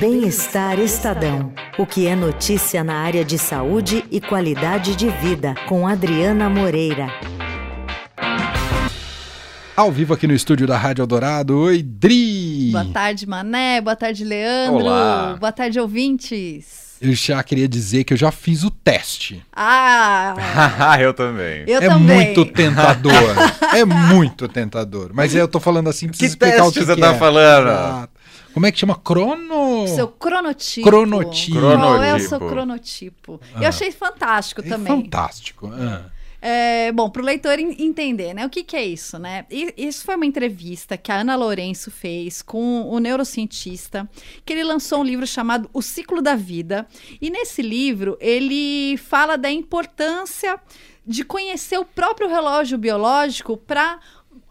Bem-Estar Estadão. O que é notícia na área de saúde e qualidade de vida, com Adriana Moreira. Ao vivo aqui no estúdio da Rádio Eldorado. Oi, Dri! Boa tarde, Mané. Boa tarde, Leandro. Olá. Boa tarde, ouvintes. Eu já queria dizer que eu já fiz o teste. Ah, eu também. eu é também. muito tentador. é muito tentador. Mas eu tô falando assim, preciso Que explicar o teste que você que tá é. falando? Exato. Como é que chama? Crono? Seu cronotipo. Cronotipo. Qual é o seu cronotipo? Ah. Eu achei fantástico É também. fantástico. Ah. É, bom, para o leitor en- entender, né? O que, que é isso, né? E- Isso foi uma entrevista que a Ana Lourenço fez com o neurocientista, que ele lançou um livro chamado O Ciclo da Vida. E nesse livro ele fala da importância de conhecer o próprio relógio biológico para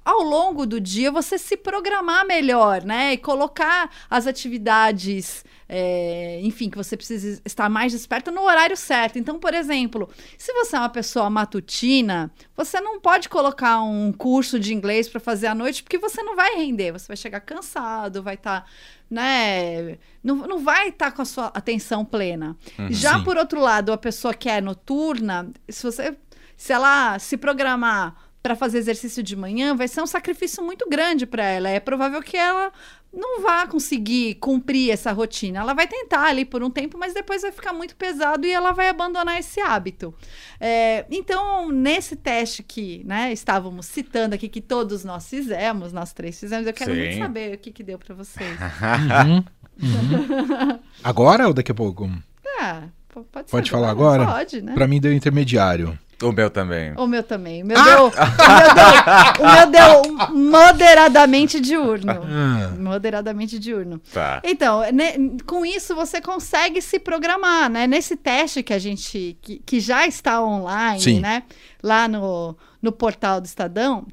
ao longo do dia você se programar melhor, né? E colocar as atividades, é, enfim, que você precisa estar mais desperta no horário certo. Então, por exemplo, se você é uma pessoa matutina, você não pode colocar um curso de inglês para fazer à noite, porque você não vai render, você vai chegar cansado, vai estar, né? Não, não vai estar com a sua atenção plena. Já Sim. por outro lado, a pessoa que é noturna, se você se ela se programar para fazer exercício de manhã, vai ser um sacrifício muito grande para ela. É provável que ela não vá conseguir cumprir essa rotina. Ela vai tentar ali por um tempo, mas depois vai ficar muito pesado e ela vai abandonar esse hábito. É, então, nesse teste que né, estávamos citando aqui, que todos nós fizemos, nós três fizemos, eu quero Sim. muito saber o que, que deu para vocês. Uhum. Uhum. Agora ou daqui a pouco? Ah, pode ser Pode falar agora? Pode, né? Pra mim deu intermediário. O meu também. O meu também. O meu, deu, o meu deu, o meu deu moderadamente diurno. Ah. Moderadamente diurno. Tá. Então, né, com isso você consegue se programar, né? Nesse teste que a gente, que, que já está online, Sim. né? Lá no, no portal do Estadão,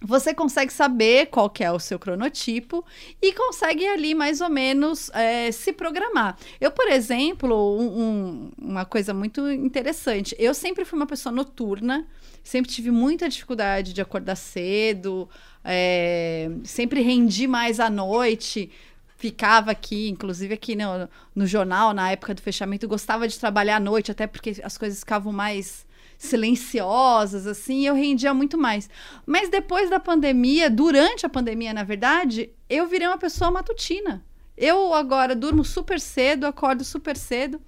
você consegue saber qual que é o seu cronotipo e consegue ali mais ou menos é, se programar. Eu, por exemplo, um- um- uma coisa muito interessante, eu sempre fui uma pessoa noturna, sempre tive muita dificuldade de acordar cedo, é, sempre rendi mais à noite. Ficava aqui, inclusive aqui no, no jornal, na época do fechamento, gostava de trabalhar à noite, até porque as coisas ficavam mais silenciosas, assim, eu rendia muito mais. Mas depois da pandemia, durante a pandemia, na verdade, eu virei uma pessoa matutina. Eu agora durmo super cedo, acordo super cedo.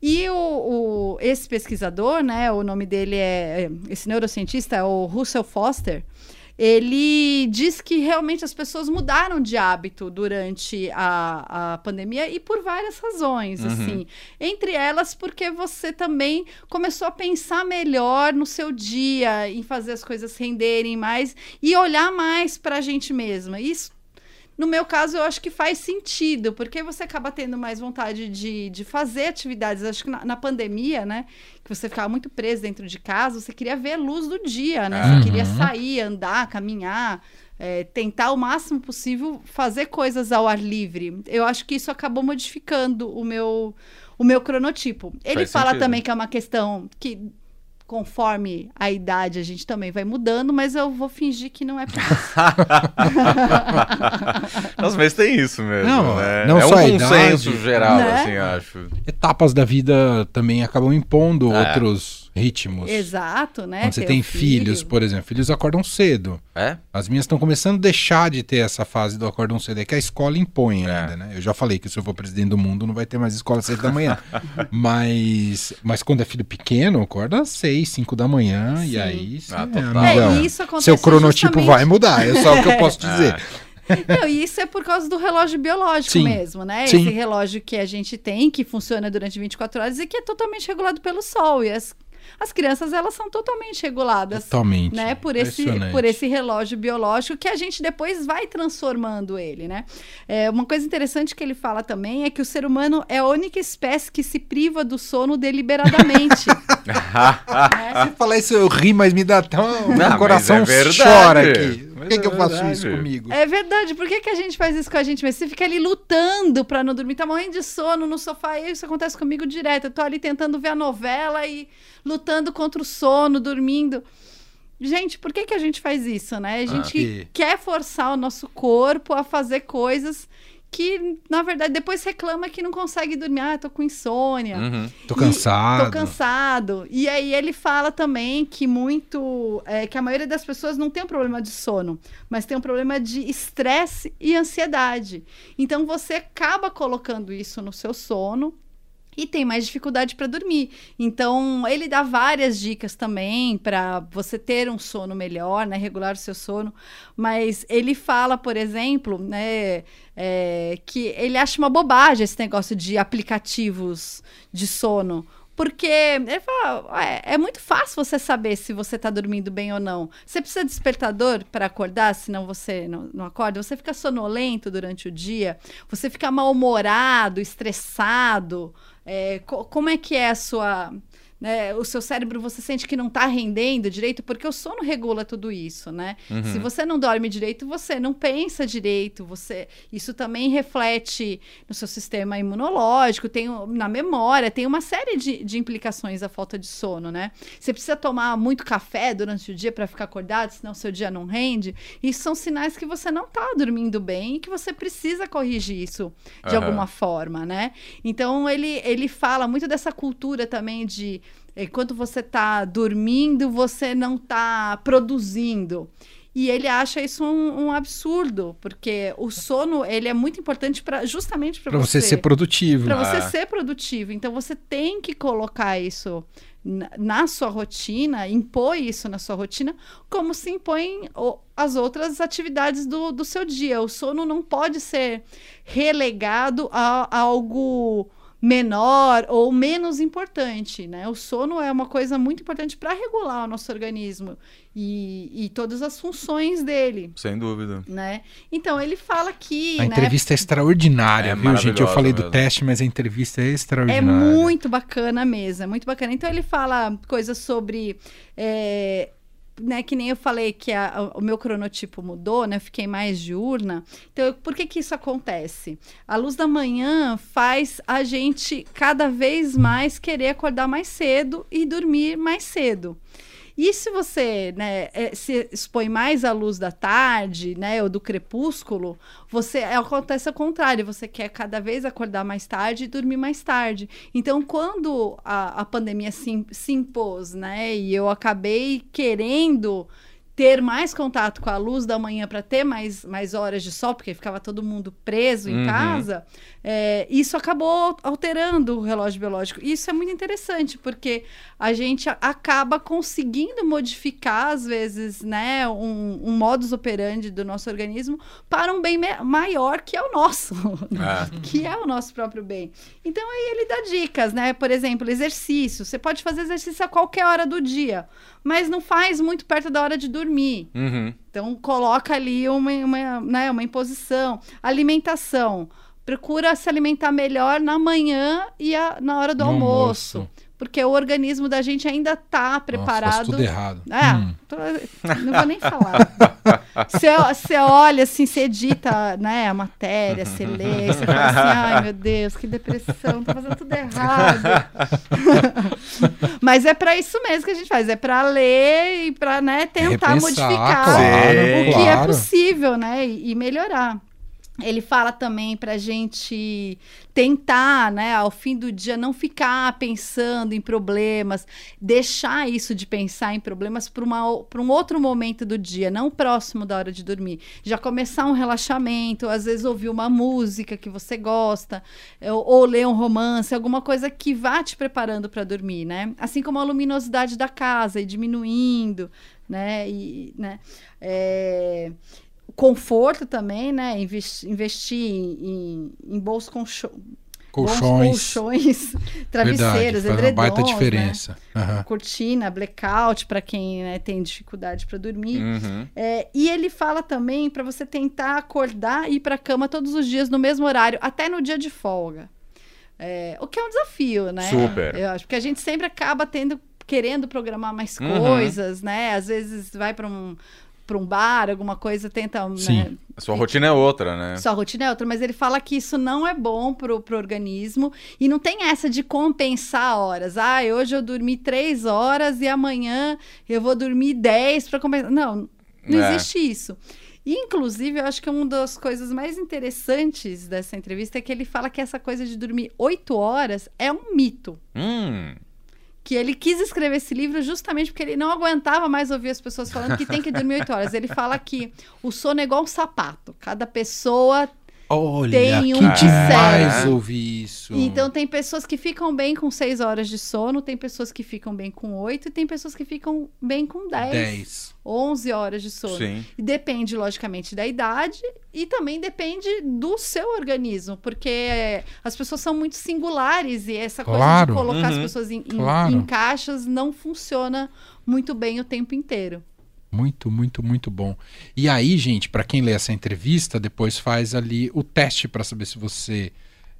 E o, o- esse pesquisador, né, o nome dele é- esse neurocientista é o Russell Foster, ele diz que realmente as pessoas mudaram de hábito durante a, a pandemia e por várias razões, assim. Entre elas, porque você também começou a pensar melhor no seu dia, em fazer as coisas renderem mais e olhar mais para a gente mesma. Isso no meu caso, eu acho que faz sentido, porque você acaba tendo mais vontade de, de fazer atividades. Acho que na, na pandemia, né? Que você ficava muito preso dentro de casa, você queria ver a luz do dia, né? Uhum. Você queria sair, andar, caminhar, é, tentar o máximo possível fazer coisas ao ar livre. Eu acho que isso acabou modificando o meu, o meu cronotipo. Ele Faz fala sentido. também que é uma questão que. Conforme a idade, a gente também vai mudando, mas eu vou fingir que não é. Nossa, mas tem isso mesmo, Não, né? não é só a um consenso idade. geral, Né? assim, acho. Etapas da vida também acabam impondo É. outros ritmos. Exato, né? Quando você Ter tem filhos, filho. por exemplo, filhos acordam cedo. É? As minhas estão começando a deixar de ter essa fase do acordam cedo, é que a escola impõe É. ainda, né? Eu já falei que se eu for presidente do mundo não vai ter mais escola às sete da manhã. mas, mas quando é filho pequeno, acorda às seis, cinco da manhã, e Sim. aí, sim, Ah, É, e isso acontece seu cronotipo justamente- vai mudar, é só o que eu posso dizer. Não, e isso é por causa do relógio biológico Sim. mesmo, né? Sim. Esse relógio que a gente tem, que funciona durante 24 horas e que é totalmente regulado pelo sol. E as, as crianças, elas são totalmente reguladas. Totalmente. Né, por, esse, por esse relógio biológico que a gente depois vai transformando ele, né? É, uma coisa interessante que ele fala também é que o ser humano é a única espécie que se priva do sono deliberadamente. né? Você falar isso, eu ri, mas me dá tão. Não, Meu coração é chora aqui. Por que, é que eu faço verdade. isso comigo? É verdade. Por que, que a gente faz isso com a gente mesmo? Você fica ali lutando pra não dormir, tá morrendo de sono no sofá. E isso acontece comigo direto. Eu tô ali tentando ver a novela e lutando contra o sono, dormindo. Gente, por que, que a gente faz isso, né? A gente que- quer forçar o nosso corpo a fazer coisas que, na verdade, depois reclama que não consegue dormir. Ah, tô com insônia. Uhum. Tô E- cansado. tô cansado. E aí ele fala também que muito. é, que a maioria das pessoas não tem um problema de sono, mas tem um problema de estresse e ansiedade. Então você acaba colocando isso no seu sono. E tem mais dificuldade para dormir. Então, ele dá várias dicas também para você ter um sono melhor, né? Regular o seu sono. Mas ele fala, por exemplo, né? é, que ele acha uma bobagem esse negócio de aplicativos de sono. Porque ele fala, é, muito fácil você saber se você está dormindo bem ou não. Você precisa de despertador para acordar, senão você não, não acorda. Você fica sonolento durante o dia, você fica mal-humorado, estressado. É, co- como é que é a sua. Né, o seu cérebro você sente que não está rendendo direito, porque o sono regula tudo isso, né? Se você não dorme direito, você não pensa direito, você isso também reflete no seu sistema imunológico, tem na memória, tem uma série de, de implicações a falta de sono, né? Você precisa tomar muito café durante o dia para ficar acordado, senão o seu dia não rende. Isso são sinais que você não está dormindo bem e que você precisa corrigir isso de Aham. alguma forma, né? Então ele, ele fala muito dessa cultura também de enquanto você está dormindo, você não está produzindo. E ele acha isso um, um absurdo, porque o sono ele é muito importante para justamente para Pra você ser produtivo. para você Ah. ser produtivo. Então você tem que colocar isso na, na sua rotina, impor isso na sua rotina, como se impõem o- as outras atividades do, do seu dia. O sono não pode ser relegado a, a algo menor ou menos importante, né? O sono é uma coisa muito importante para regular o nosso organismo e, e todas as funções dele, Sem dúvida. né? Então ele fala que A né, entrevista é extraordinária, É viu, gente? Eu falei do mesmo. teste, mas a entrevista é É extraordinária. muito bacana mesmo, é muito bacana. Então ele fala coisas sobre. é, né, que nem eu falei que a- o meu cronotipo mudou, né? Fiquei mais diurna. Então, eu- por que que isso acontece? A luz da manhã faz a gente cada vez mais querer acordar mais cedo e dormir mais cedo. E se você né, eh, se expõe mais à luz da tarde, né, ou do crepúsculo, você acontece ao contrário, você quer cada vez acordar mais tarde e dormir mais tarde. Então, quando a, a pandemia se, se impôs, né, e eu acabei querendo ter mais contato com a luz da manhã para ter mais, mais horas de sol, porque ficava todo mundo preso em Uhum. casa, é, isso acabou alterando o relógio biológico. E isso é muito interessante, porque a gente acaba conseguindo modificar, às vezes, né, um, um modus operandi do nosso organismo para um bem maior que é o nosso, É. que é o nosso próprio bem. Então aí ele dá dicas, né? Por exemplo, exercício. Você pode fazer exercício a qualquer hora do dia, mas não faz muito perto da hora de dormir. Uhum. Então, coloca ali uma, uma, né, uma imposição. Alimentação. Procura se alimentar melhor na manhã e a- na hora do No almoço. almoço. Porque o organismo da gente ainda está Nossa, preparado. faz tudo errado. É, Hum. tô- não vou nem falar. Você, olha assim, você edita né, a matéria, você lê, você fala assim, ai meu Deus, que depressão, tô fazendo tudo errado. Mas é para isso mesmo que a gente faz, é para ler e para né, tentar Repensar, modificar claro, o que é claro. possível, né? E, e melhorar. Ele fala também para a gente tentar, né, ao fim do dia, não ficar pensando em problemas, deixar isso de pensar em problemas para um outro momento do dia, não próximo da hora de dormir. Já começar um relaxamento, às vezes ouvir uma música que você gosta, ou, ou ler um romance, alguma coisa que vá te preparando para dormir, né? Assim como a luminosidade da casa e diminuindo, né? E, né? É, conforto também, né? Investi- investir em, em, bons bons Colchões. colchões, travesseiros, Verdade, uma edredons, baita né? diferença. Aham. cortina, blackout para quem né, tem dificuldade para dormir. Uhum. É, e ele fala também para você tentar acordar e ir para cama todos os dias no mesmo horário, até no dia de folga. É, o que é um desafio, né? Super. Eu acho que a gente sempre acaba tendo querendo programar mais Uhum. coisas, né? Às vezes vai para um para um bar, alguma coisa, tenta Sim. né, A sua rotina é outra, né? sua rotina é outra, mas ele fala que isso não é bom pro, pro organismo e não tem essa de compensar horas. Ah, hoje eu dormi três horas e amanhã eu vou dormir dez para compensar. Não, não É. existe isso. Inclusive, eu acho que uma das coisas mais interessantes dessa entrevista é que ele fala que essa coisa de dormir oito horas é um mito. Hum. Que ele quis escrever esse livro justamente porque ele não aguentava mais ouvir as pessoas falando que tem que dormir oito horas. Ele fala que o sono é igual um sapato. Cada pessoa Olha, Tem um que demais ouvir isso. Então tem pessoas que ficam bem com seis horas de sono, tem pessoas que ficam bem com oito e tem pessoas que ficam bem com dez, 10. 11 horas de sono. Sim. E depende, logicamente, da idade e também depende do seu organismo, porque é, as pessoas são muito singulares e essa coisa Claro. de colocar as Uhum. pessoas em, em- Claro. em caixas não funciona muito bem o tempo inteiro. Muito, muito, muito bom. E aí, gente, para quem lê essa entrevista, depois faz ali o teste para saber se você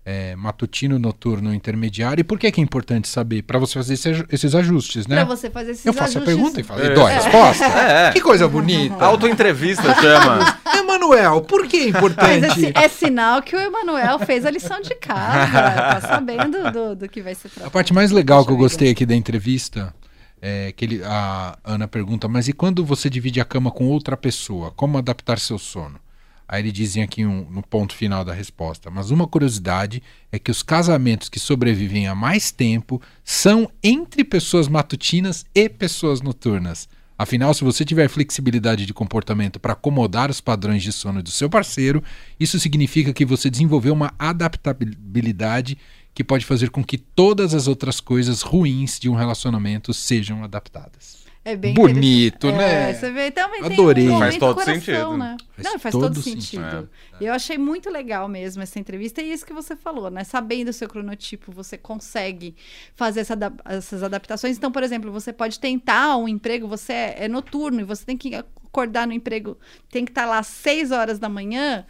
é matutino, noturno, intermediário. E por que, que é importante saber? Para você fazer esse- esses ajustes, né? Pra você fazer esses Eu faço a ajustes. pergunta e falo, É. e dou a resposta? É, é. Que coisa bonita. Autoentrevista chama. Emanuel, por que é Mas importante? esse- é sinal que o Emanuel fez a lição de casa, tá sabendo do, do que vai ser A tratado. parte mais legal que eu gostei aqui da entrevista é que ele, a Ana pergunta, mas e quando você divide a cama com outra pessoa? Como adaptar seu sono? Aí ele dizem aqui um- no ponto final da resposta. Mas uma curiosidade é que os casamentos que sobrevivem há mais tempo são entre pessoas matutinas e pessoas noturnas. Afinal, se você tiver flexibilidade de comportamento para acomodar os padrões de sono do seu parceiro, isso significa que você desenvolveu uma adaptabilidade que pode fazer com que todas as outras coisas ruins de um relacionamento sejam adaptadas. É bem Bonito, né? É, você vê, também Adorei. tem um Faz todo coração, sentido. né? Faz Não, faz todo todo, sentido. sentido. Eu achei muito legal mesmo essa entrevista e isso que você falou, né? Sabendo o seu cronotipo, você consegue fazer essa essas adaptações. Então, por exemplo, você pode tentar um emprego, você é, é noturno e você tem que acordar no emprego, tem que estar lá às 6 horas da manhã.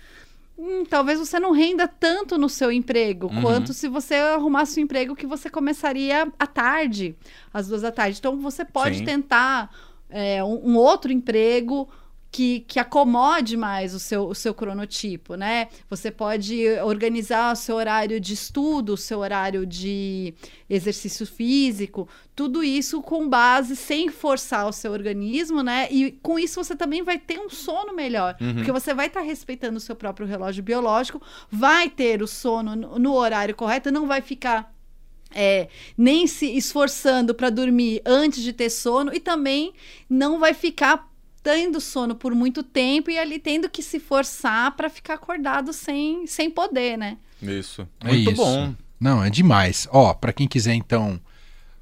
Hum, talvez você não renda tanto no seu emprego Uhum. quanto se você arrumasse um emprego que você começaria à tarde, às duas da tarde. Então você pode Sim. tentar é, um, um outro emprego que, que acomode mais o seu, o seu cronotipo, né? Você pode organizar o seu horário de estudo, o seu horário de exercício físico, tudo isso com base sem forçar o seu organismo, né? E com isso você também vai ter um sono melhor, Uhum. porque você vai estar respeitando o seu próprio relógio biológico, vai ter o sono no, no horário correto, não vai ficar é, nem se esforçando para dormir antes de ter sono e também não vai ficar tendo sono por muito tempo e ali tendo que se forçar para ficar acordado sem, sem poder, né? Isso. É Muito isso. bom. Não, é demais. Ó, para quem quiser então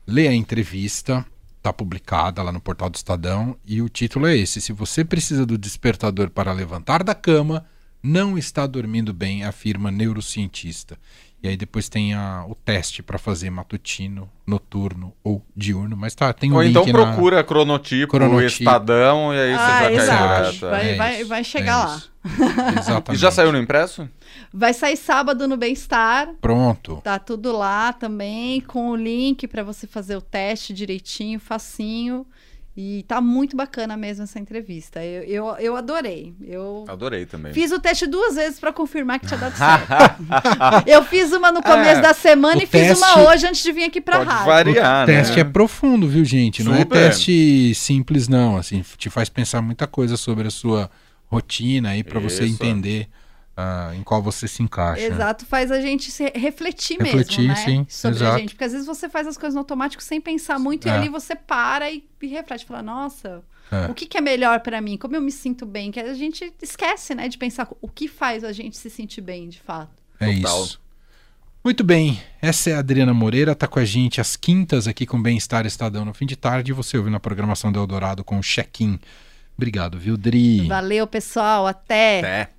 ler a entrevista, tá publicada lá no portal do Estadão e o título é esse: Se você precisa do despertador para levantar da cama, não está dormindo bem, afirma neurocientista. E aí depois tem a- o teste para fazer matutino, noturno ou diurno, mas tá, tem um Ou link então na- procura cronotipo, Cronotipo. Estadão, e aí você ah, já cai exato. é. Vai, É vai, isso, vai é chegar lá. isso. Exatamente. E já saiu no impresso? Vai sair sábado no Bem-Estar. Pronto. Tá tudo lá também, com o link para você fazer o teste direitinho, facinho. E tá muito bacana mesmo essa entrevista. Eu, eu, eu adorei. Eu Adorei também. fiz o teste duas vezes para confirmar que tinha dado certo. eu fiz uma no começo É, da semana e fiz uma teste- hoje antes de vir aqui pra Pode rádio. variar, o teste né? é profundo, viu, gente? Não é Super. teste simples, não. Assim, te faz pensar muita coisa sobre a sua rotina aí para você entender ah, em qual você se encaixa. Exato, faz a gente se refletir, Refletir, mesmo, né? sim, sobre exato. a gente. Porque às vezes você faz as coisas no automático sem pensar muito e É. ali você para e, e reflete. Fala, nossa, É. o que, que é melhor pra mim? Como eu me sinto bem? Que a gente esquece, né? De pensar o que faz a gente se sentir bem, de fato. É Total. isso. Muito bem, essa é a Adriana Moreira, tá com a gente às quintas aqui com Bem-Estar Estadão no fim de tarde. E você ouviu na programação do Eldorado com o check-in. Obrigado, viu, Dri? Valeu, pessoal. Até. Até.